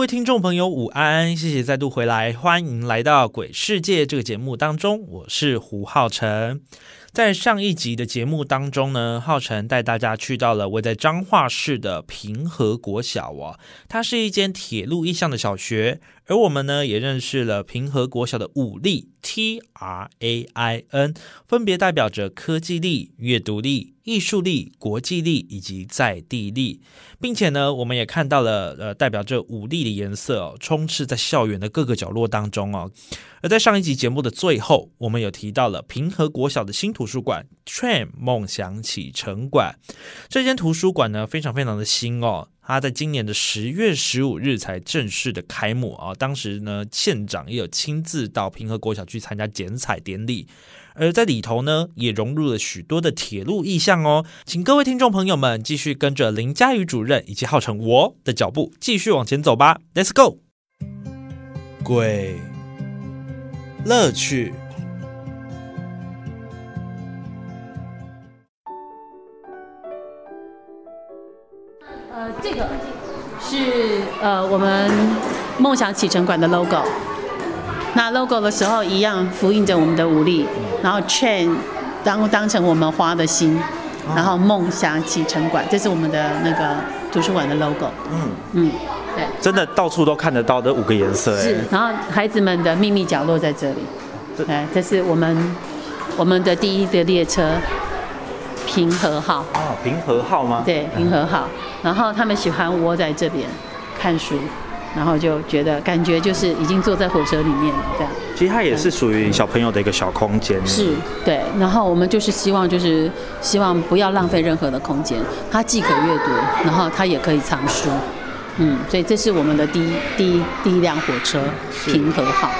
各位听众朋友，午安！谢谢再度回来，欢迎来到《鬼世界》这个节目当中，我是胡浩辰。在上一集的节目当中呢，浩辰带大家去到了位在彰化市的平和国小哦，它是一间铁路意向的小学，而我们呢也认识了平和国小的五力 T R A I N，分别代表着科技力、阅读力。艺术力、国际力以及在地力，并且呢，我们也看到了呃，代表这五力的颜色哦，充斥在校园的各个角落当中哦。而在上一集节目的最后，我们有提到了平和国小的新图书馆 ——Train 梦想启程馆。这间图书馆呢，非常非常的新哦，它在今年的十月十五日才正式的开幕啊。当时呢，县长也有亲自到平和国小去参加剪彩典礼。而在里头呢，也融入了许多的铁路意象哦，请各位听众朋友们继续跟着林佳宇主任以及号称我的脚步继续往前走吧，Let's go！鬼乐趣，呃，这个是呃我们梦想启程馆的 logo。那 logo 的时候一样复印着我们的武力，然后 chain 当当成我们花的心，然后梦想启程馆，这是我们的那个图书馆的 logo。嗯嗯，对，真的到处都看得到这五个颜色是，然后孩子们的秘密角落在这里。对，这是我们我们的第一个列车平和号。哦，平和号吗？对，平和号。然后他们喜欢窝在这边看书。然后就觉得感觉就是已经坐在火车里面了，这样。其实它也是属于小朋友的一个小空间。是，对。然后我们就是希望，就是希望不要浪费任何的空间，它既可阅读，然后它也可以藏书。嗯，所以这是我们的第一第一第一辆火车平和号。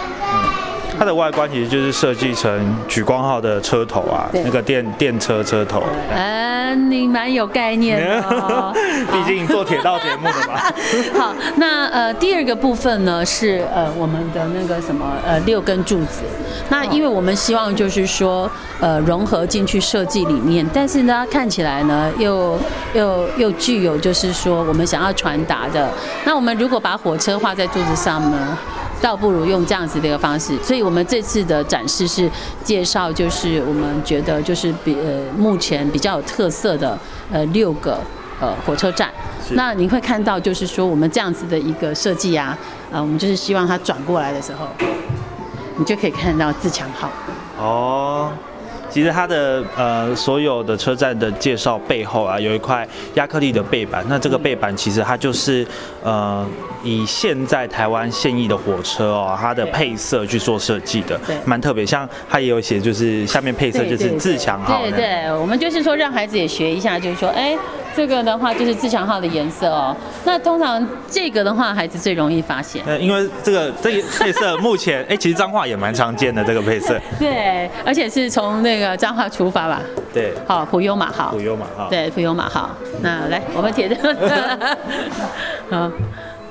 它的外观其实就是设计成举光号的车头啊，那个电电车车头。嗯，你蛮有概念的，毕竟做铁道节目的嘛。好，那呃第二个部分呢是呃我们的那个什么呃六根柱子。那因为我们希望就是说呃融合进去设计里面，但是呢看起来呢又又又具有就是说我们想要传达的。那我们如果把火车画在柱子上呢？倒不如用这样子的一个方式，所以我们这次的展示是介绍，就是我们觉得就是比呃目前比较有特色的呃六个呃火车站。那你会看到就是说我们这样子的一个设计啊，呃我们就是希望它转过来的时候，你就可以看到自强号。哦。其实它的呃所有的车站的介绍背后啊，有一块亚克力的背板。那这个背板其实它就是呃以现在台湾现役的火车哦，它的配色去做设计的，蛮特别。像它也有写，就是下面配色就是自强号。对对，我们就是说让孩子也学一下，就是说哎。这个的话就是自强号的颜色哦。那通常这个的话，孩子最容易发现。呃，因为这个这个配色目前，哎，其实脏话也蛮常见的这个配色。对，而且是从那个脏话出发吧。对。好，普优马号。普优马号。对，普优马号。那来，我们铁的。好，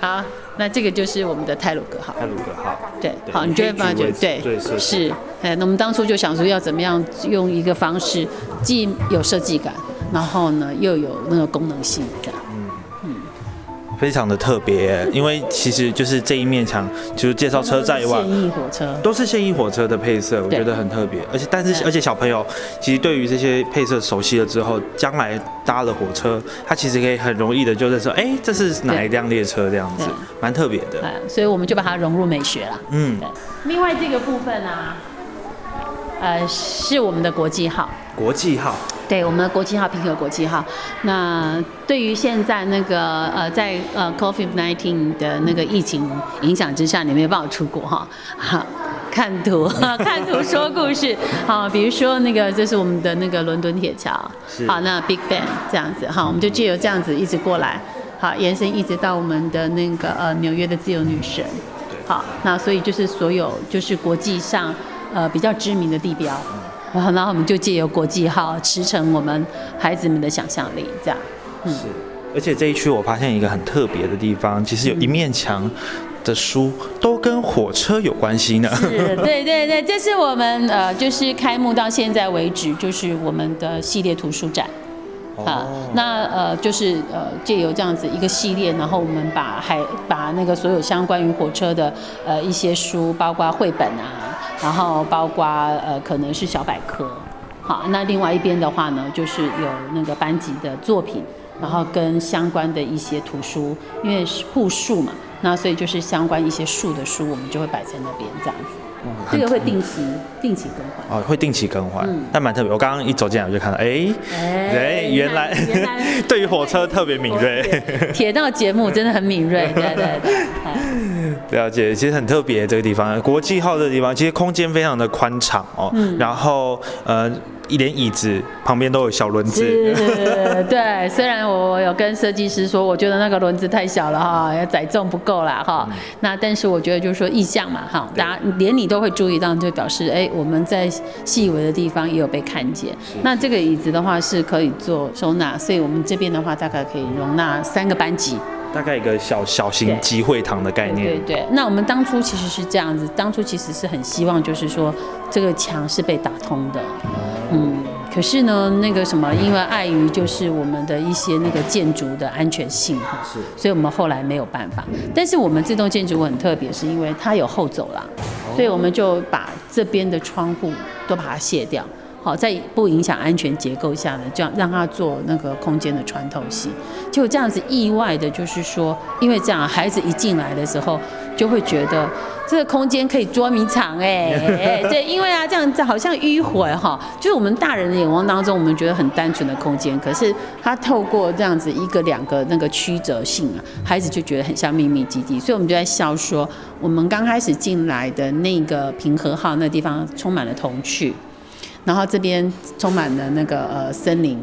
好，那这个就是我们的泰鲁格号。泰鲁格号。对。好，你就会发觉，对，是。哎，那我们当初就想说要怎么样用一个方式，既有设计感。然后呢，又有那个功能性的，嗯。嗯，非常的特别，因为其实就是这一面墙，就是介绍车站以外，现役火车。都是现役火车的配色，我觉得很特别。而且，但是，而且小朋友其实对于这些配色熟悉了之后，将来搭了火车，他其实可以很容易的就在说，哎，这是哪一辆列车这样子，蛮特别的。所以我们就把它融入美学了。嗯，另外这个部分呢，呃，是我们的国际号。国际号。对，我们的国际号平和国际号。那对于现在那个呃，在呃 COVID-19 的那个疫情影响之下，你没有办法出国哈。好，看图，看图说故事。好，比如说那个，这是我们的那个伦敦铁桥。好，那 Big Ben 这样子，好，我们就借由这样子一直过来，好，延伸一直到我们的那个呃纽约的自由女神。好，那所以就是所有就是国际上。呃比较知名的地标，然后我们就借由国际号驰骋我们孩子们的想象力，这样。是，而且这一区我发现一个很特别的地方，其实有一面墙的书都跟火车有关系呢。是，对对对，这是我们呃，就是开幕到现在为止，就是我们的系列图书展。啊，那呃，就是呃，借由这样子一个系列，然后我们把还把那个所有相关于火车的呃一些书，包括绘本啊，然后包括呃可能是小百科。好，那另外一边的话呢，就是有那个班级的作品。然后跟相关的一些图书，因为是护树嘛，那所以就是相关一些树的书，我们就会摆在那边这样子。这个会定期定期更换哦，会定期更换，但蛮特别。我刚刚一走进来我就看到，哎哎，原来 对于火车特别敏锐，铁道节目真的很敏锐，对对对。了解，其实很特别这个地方，国际号的地方，其实空间非常的宽敞哦，然后呃。一连椅子旁边都有小轮子，对。虽然我有跟设计师说，我觉得那个轮子太小了哈，要载重不够啦哈。那但是我觉得就是说意向嘛哈，大家连你都会注意到，就表示哎我们在细微的地方也有被看见。那这个椅子的话是可以做收纳，所以我们这边的话大概可以容纳三个班级。大概一个小小型集会堂的概念。对对。那我们当初其实是这样子，当初其实是很希望，就是说这个墙是被打通的。嗯。可是呢，那个什么，因为碍于就是我们的一些那个建筑的安全性哈，是。所以我们后来没有办法。但是我们这栋建筑物很特别，是因为它有后走廊，所以我们就把这边的窗户都把它卸掉。好，在不影响安全结构下呢，这样让它做那个空间的穿透性，就这样子意外的，就是说，因为这样孩子一进来的时候，就会觉得这个空间可以捉迷藏，哎，对，因为啊，这样子好像迂回哈，就是我们大人的眼光当中，我们觉得很单纯的空间，可是他透过这样子一个两个那个曲折性啊，孩子就觉得很像秘密基地，所以我们就在笑说，我们刚开始进来的那个平和号那地方充满了童趣。然后这边充满了那个呃森林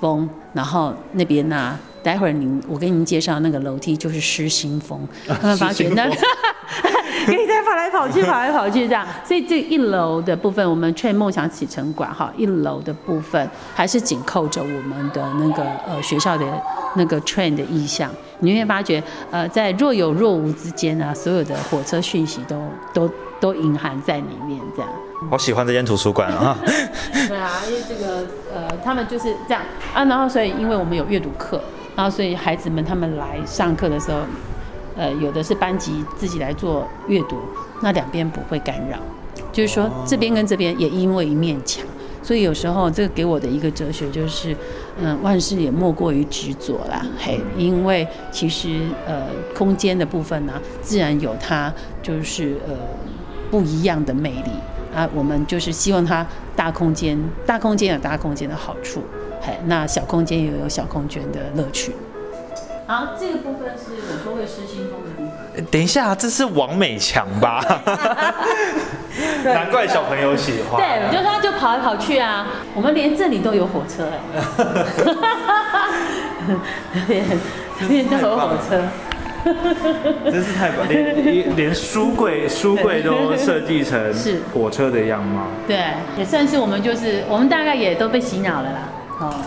风，然后那边呢，待会儿您我给您介绍那个楼梯就是失心风，他们发觉那 可以再跑来跑去跑来跑去这样，所以这一楼的部分我们 train 梦想启程馆哈，一楼的部分还是紧扣着我们的那个呃学校的那个 train 的意向，你会发觉呃在若有若无之间啊，所有的火车讯息都都都隐含在里面这样。好喜欢这间图书馆啊！对啊，因为这个呃，他们就是这样啊，然后所以因为我们有阅读课，然后所以孩子们他们来上课的时候，呃，有的是班级自己来做阅读，那两边不会干扰，就是说这边跟这边也因为一面墙，所以有时候这个给我的一个哲学就是，嗯，万事也莫过于执着啦，嘿，因为其实呃，空间的部分呢，自然有它就是呃不一样的魅力。啊，我们就是希望它大空间，大空间有大空间的好处，嘿，那小空间也有小空间的乐趣。好，这个部分是我说会失心疯的地方。等一下，这是王美强吧？难怪小朋友喜欢。对，我就说就跑来跑去啊，我们连这里都有火车哎，这边这边都有火车。真是太棒，连 连书柜书柜都设计成是火车的样貌。对，也算是我们就是我们大概也都被洗脑了啦，哦，然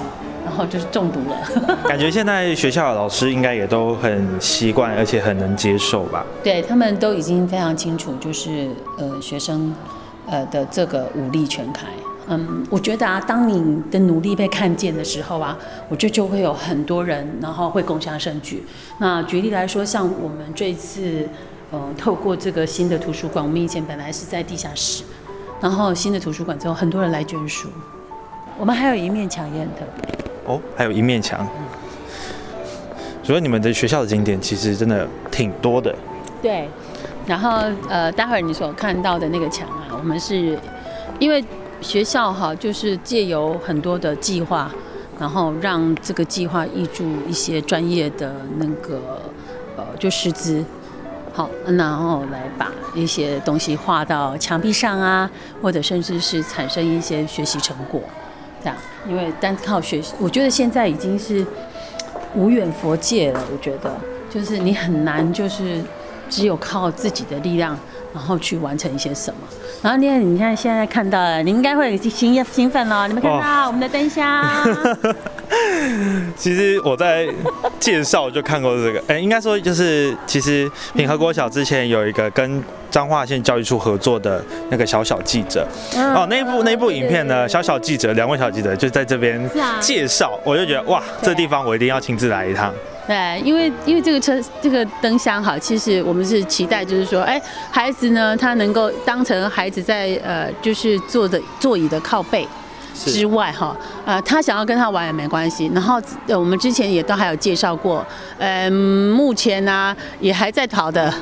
后就是中毒了。感觉现在学校的老师应该也都很习惯，而且很能接受吧？对他们都已经非常清楚，就是呃学生呃的这个武力全开。嗯，我觉得啊，当你的努力被看见的时候啊，我觉得就会有很多人，然后会共享盛举。那举例来说，像我们这次，呃，透过这个新的图书馆，我们以前本来是在地下室，然后新的图书馆之后，很多人来捐书。我们还有一面墙也很特别。哦，还有一面墙。所以你们的学校的景点其实真的挺多的。对。然后呃，待会儿你所看到的那个墙啊，我们是因为。学校哈，就是借由很多的计划，然后让这个计划挹注一些专业的那个呃，就师资，好，然后来把一些东西画到墙壁上啊，或者甚至是产生一些学习成果，这样。因为单靠学习，我觉得现在已经是无远佛界了。我觉得，就是你很难，就是只有靠自己的力量。然后去完成一些什么。然后你看，你看现在看到了，你应该会兴兴奋了。你们看到我们的灯箱？其实我在介绍就看过这个，哎，应该说就是其实品和国小之前有一个跟彰化县教育处合作的那个小小记者，哦，那一部那一部影片呢，小小记者两位小记者就在这边介绍，我就觉得哇，这地方我一定要亲自来一趟。对，因为因为这个车这个灯箱哈，其实我们是期待就是说，哎，孩子呢他能够当成孩子在呃就是坐的座椅的靠背。之外哈，呃，他想要跟他玩也没关系。然后我们之前也都还有介绍过，嗯，目前呢也还在跑的，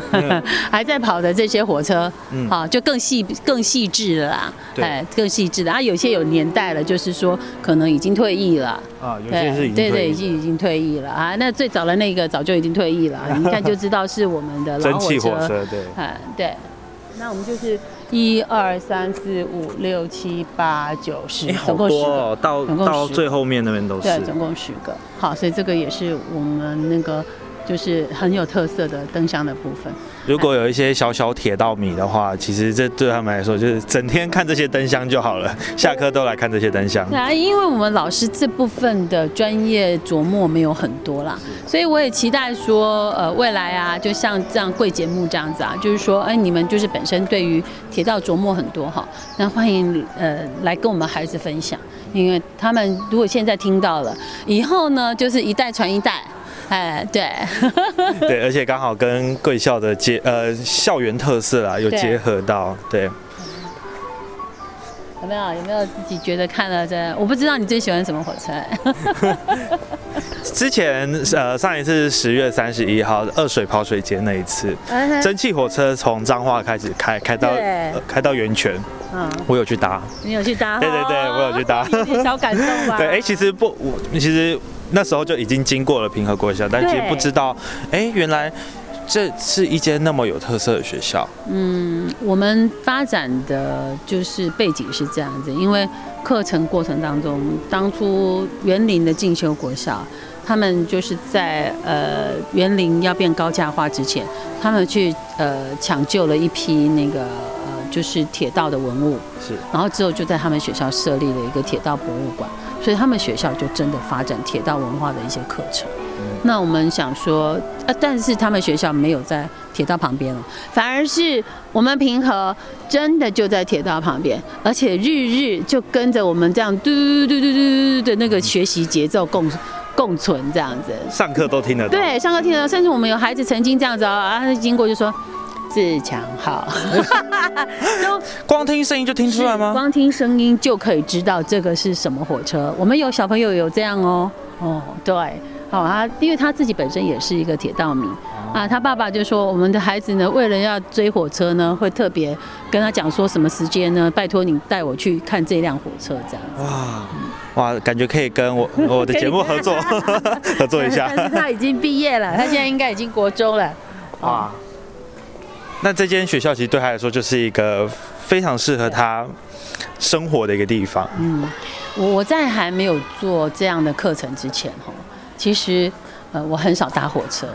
还在跑的这些火车，好，就更细更细致了啦，哎，更细致的啊，有些有年代了，就是说可能已经退役了。啊，有些是已经对对，已经已经退役了。啊。那最早的那个早就已经退役了，你看就知道是我们的老火车，对，嗯，对。那我们就是一二三四五六七八九十，总共十个，到到最后面那边都是，对，总共十个。好，所以这个也是我们那个。就是很有特色的灯箱的部分。如果有一些小小铁道迷的话，其实这对他们来说就是整天看这些灯箱就好了，下课都来看这些灯箱。对啊，因为我们老师这部分的专业琢磨没有很多啦，所以我也期待说，呃，未来啊，就像这样贵节目这样子啊，就是说，哎，你们就是本身对于铁道琢磨很多哈，那欢迎呃来跟我们孩子分享，因为他们如果现在听到了，以后呢就是一代传一代。哎，对，对，而且刚好跟贵校的结呃校园特色啊有结合到，对。有没有有没有自己觉得看了这？我不知道你最喜欢什么火车。之前呃上一次十月三十一号二水跑水节那一次，蒸汽火车从彰化开始开开到开到源泉，嗯，我有去搭。你有去搭？对对对，我有去搭。有点小感动吧？对，哎，其实不，我其实。那时候就已经经过了平和国小，但其实不知道，哎，原来这是一间那么有特色的学校。嗯，我们发展的就是背景是这样子，因为课程过程当中，当初园林的进修国小，他们就是在呃园林要变高价化之前，他们去呃抢救了一批那个呃就是铁道的文物，是，然后之后就在他们学校设立了一个铁道博物馆。所以他们学校就真的发展铁道文化的一些课程。那我们想说，呃，但是他们学校没有在铁道旁边了，反而是我们平和真的就在铁道旁边，而且日日就跟着我们这样嘟嘟嘟嘟嘟嘟的那个学习节奏共共存这样子。上课都听得到。对，上课听得到，甚至我们有孩子曾经这样子啊，他经过就说。自强号，都光听声音就听出来吗？光听声音就可以知道这个是什么火车。我们有小朋友有这样哦，哦，对，好啊，因为他自己本身也是一个铁道迷啊，他爸爸就说我们的孩子呢，为了要追火车呢，会特别跟他讲说什么时间呢？拜托你带我去看这辆火车，这样子。哇哇，感觉可以跟我 我的节目合作 合作一下。但是他已经毕业了，他现在应该已经国中了。哇。那这间学校其实对他来说就是一个非常适合他生活的一个地方。嗯，我在还没有做这样的课程之前，哈，其实呃我很少搭火车。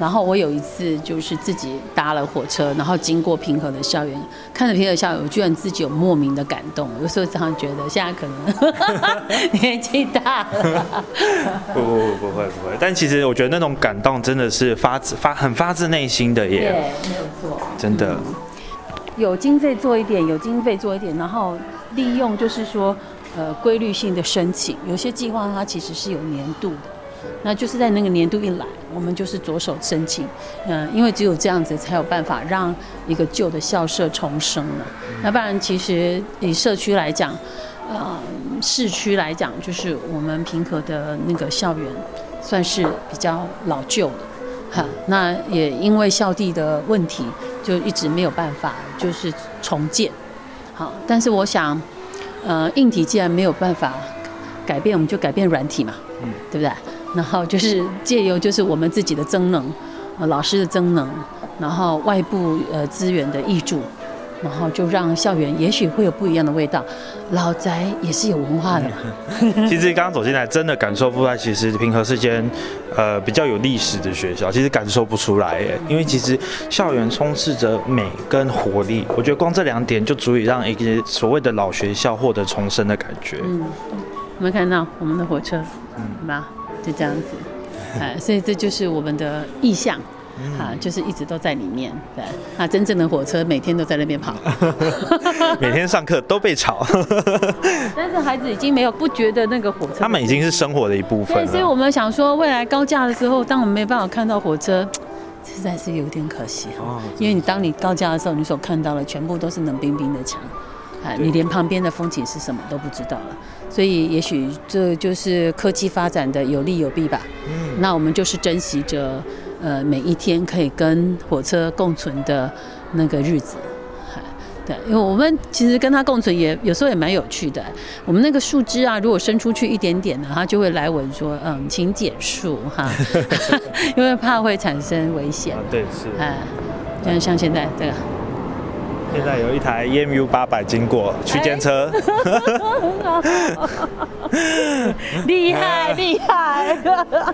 然后我有一次就是自己搭了火车，然后经过平和的校园，看着平和校园，我居然自己有莫名的感动。有时候常常觉得现在可能 年纪大了。不不不不会不会，但其实我觉得那种感动真的是发自发很发自内心的耶。对，没有错。真的。有经费做一点，有经费做一点，然后利用就是说呃规律性的申请，有些计划它其实是有年度的。那就是在那个年度一来，我们就是着手申请，嗯，因为只有这样子才有办法让一个旧的校舍重生了。那不然，其实以社区来讲，呃，市区来讲，就是我们平和的那个校园算是比较老旧的，哈。那也因为校地的问题，就一直没有办法就是重建。好，但是我想，呃，硬体既然没有办法改变，我们就改变软体嘛，嗯，对不对？然后就是借由就是我们自己的增能，呃老师的增能，然后外部呃资源的挹注，然后就让校园也许会有不一样的味道。老宅也是有文化的嘛。其实刚刚走进来，真的感受不出来，其实平和是间呃比较有历史的学校，其实感受不出来耶，因为其实校园充斥着美跟活力，我觉得光这两点就足以让一个所谓的老学校获得重生的感觉。嗯，有没有看到我们的火车？嗯，吧，就这样子。哎，所以这就是我们的意向。啊，就是一直都在里面，对。那真正的火车每天都在那边跑，每天上课都被吵。但是孩子已经没有不觉得那个火车，他们已经是生活的一部分了。所以我们想说，未来高架的时候，当我们没办法看到火车，实在是有点可惜哦。因为你当你高架的时候，你所看到的全部都是冷冰冰的墙，啊，你连旁边的风景是什么都不知道了。所以也许这就是科技发展的有利有弊吧。嗯，那我们就是珍惜着。呃，每一天可以跟火车共存的那个日子，对，因为我们其实跟它共存也有时候也蛮有趣的。我们那个树枝啊，如果伸出去一点点呢，它就会来闻说，嗯，请减速哈，因为怕会产生危险。对，是。哎，像像现在这个。现在有一台 EMU 八百经过区间车，厉害厉害。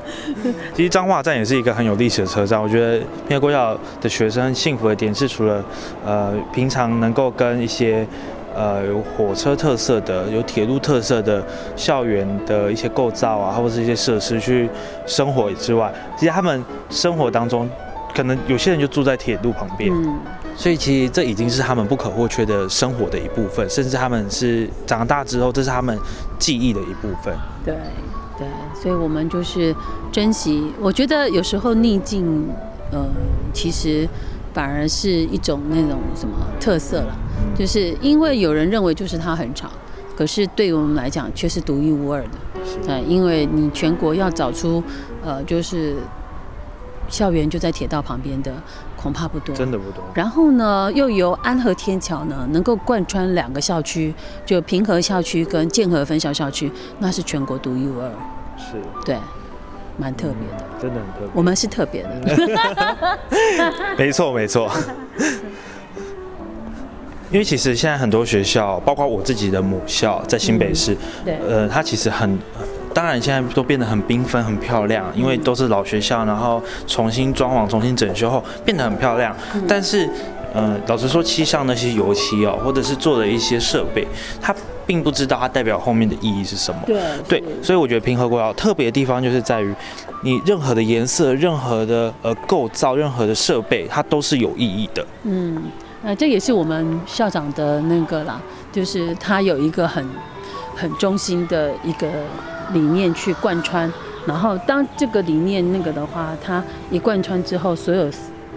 其实彰化站也是一个很有历史的车站，我觉得平和国小的学生幸福的点是，除了呃平常能够跟一些呃有火车特色的、有铁路特色的校园的一些构造啊，或者是一些设施去生活之外，其实他们生活当中，可能有些人就住在铁路旁边。所以其实这已经是他们不可或缺的生活的一部分，甚至他们是长大之后，这是他们记忆的一部分。对对，所以我们就是珍惜。我觉得有时候逆境，呃，其实反而是一种那种什么特色了，就是因为有人认为就是它很吵，可是对我们来讲却是独一无二的。对，因为你全国要找出，呃，就是校园就在铁道旁边的。恐怕不多，真的不多。然后呢，又由安和天桥呢，能够贯穿两个校区，就平和校区跟建和分校校区，那是全国独一无二。是，对，蛮特别的，真的很特别。我们是特别的，没 错没错。因为其实现在很多学校，包括我自己的母校在新北市，对，呃，它其实很。当然，现在都变得很缤纷、很漂亮，因为都是老学校，然后重新装潢、重新整修后变得很漂亮。但是，嗯，老实说，漆上那些油漆哦，或者是做的一些设备，它并不知道它代表后面的意义是什么。对对，所以我觉得平和国窑特别的地方就是在于，你任何的颜色、任何的呃构造、任何的设备，它都是有意义的。嗯，那这也是我们校长的那个啦，就是他有一个很很中心的一个。理念去贯穿，然后当这个理念那个的话，它一贯穿之后，所有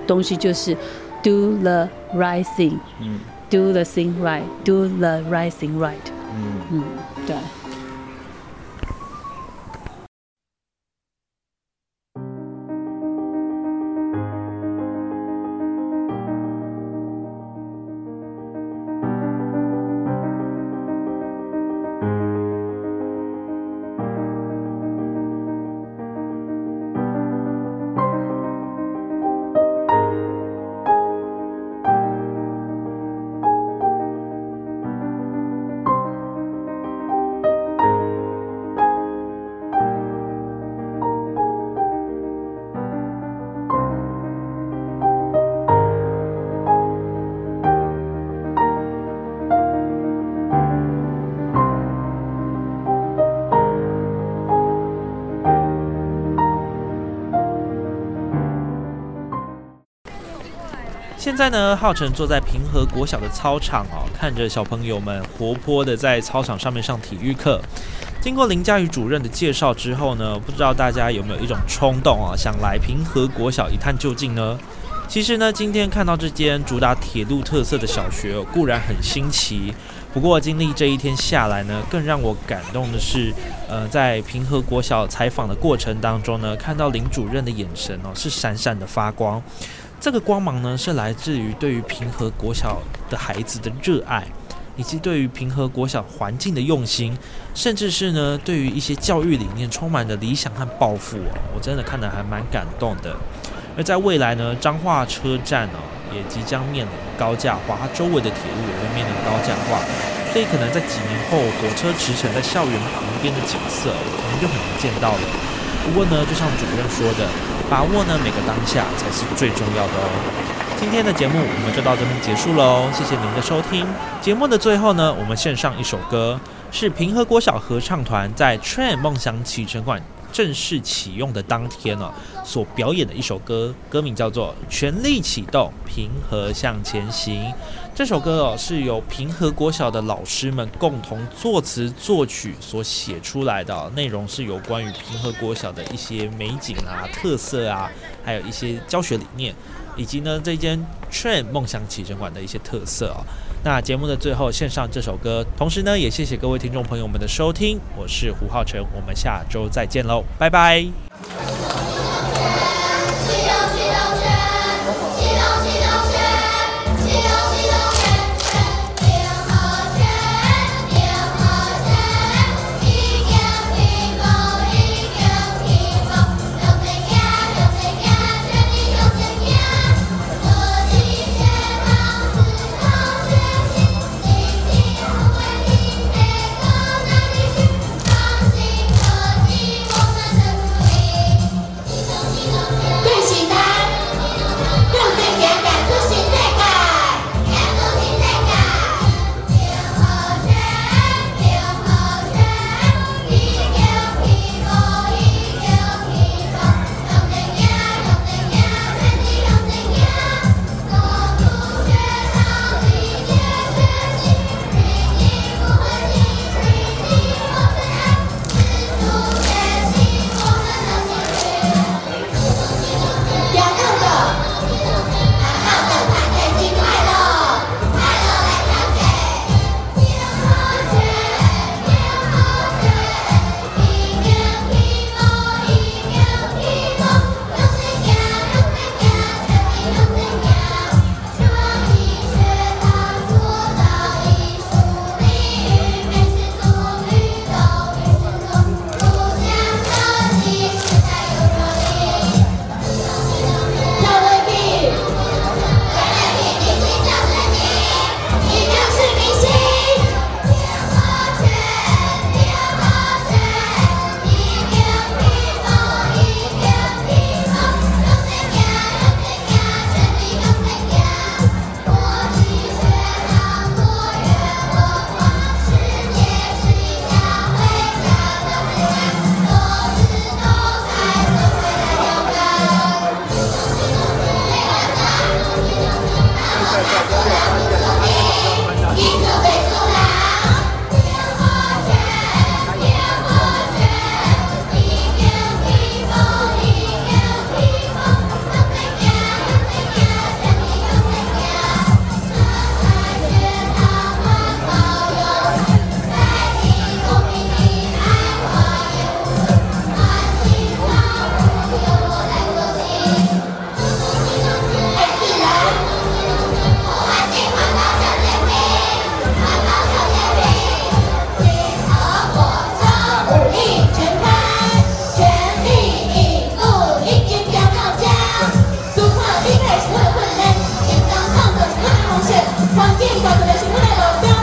东西就是 do the right thing，嗯，do the thing right，do the right thing right，嗯嗯，对。在呢，浩辰坐在平和国小的操场哦，看着小朋友们活泼的在操场上面上体育课。经过林佳宇主任的介绍之后呢，不知道大家有没有一种冲动啊，想来平和国小一探究竟呢？其实呢，今天看到这间主打铁路特色的小学固然很新奇，不过经历这一天下来呢，更让我感动的是，呃，在平和国小采访的过程当中呢，看到林主任的眼神哦，是闪闪的发光。这个光芒呢，是来自于对于平和国小的孩子的热爱，以及对于平和国小环境的用心，甚至是呢，对于一些教育理念充满的理想和抱负哦，我真的看得还蛮感动的。而在未来呢，彰化车站哦，也即将面临高架化，它周围的铁路也会面临高架化，所以可能在几年后，火车驰骋在校园旁边的景色，可能就很难见到了。不过呢，就像主任说的，把握呢每个当下才是最重要的哦。今天的节目我们就到这边结束喽，谢谢您的收听。节目的最后呢，我们献上一首歌，是平和国小合唱团在 Train 梦想启程馆正式启用的当天啊，所表演的一首歌，歌名叫做《全力启动，平和向前行》。这首歌哦，是由平和国小的老师们共同作词作曲所写出来的，内容是有关于平和国小的一些美景啊、特色啊，还有一些教学理念。以及呢，这间 Train 梦想启程馆的一些特色哦。那节目的最后献上这首歌，同时呢，也谢谢各位听众朋友们的收听。我是胡浩辰，我们下周再见喽，拜拜。Levantando.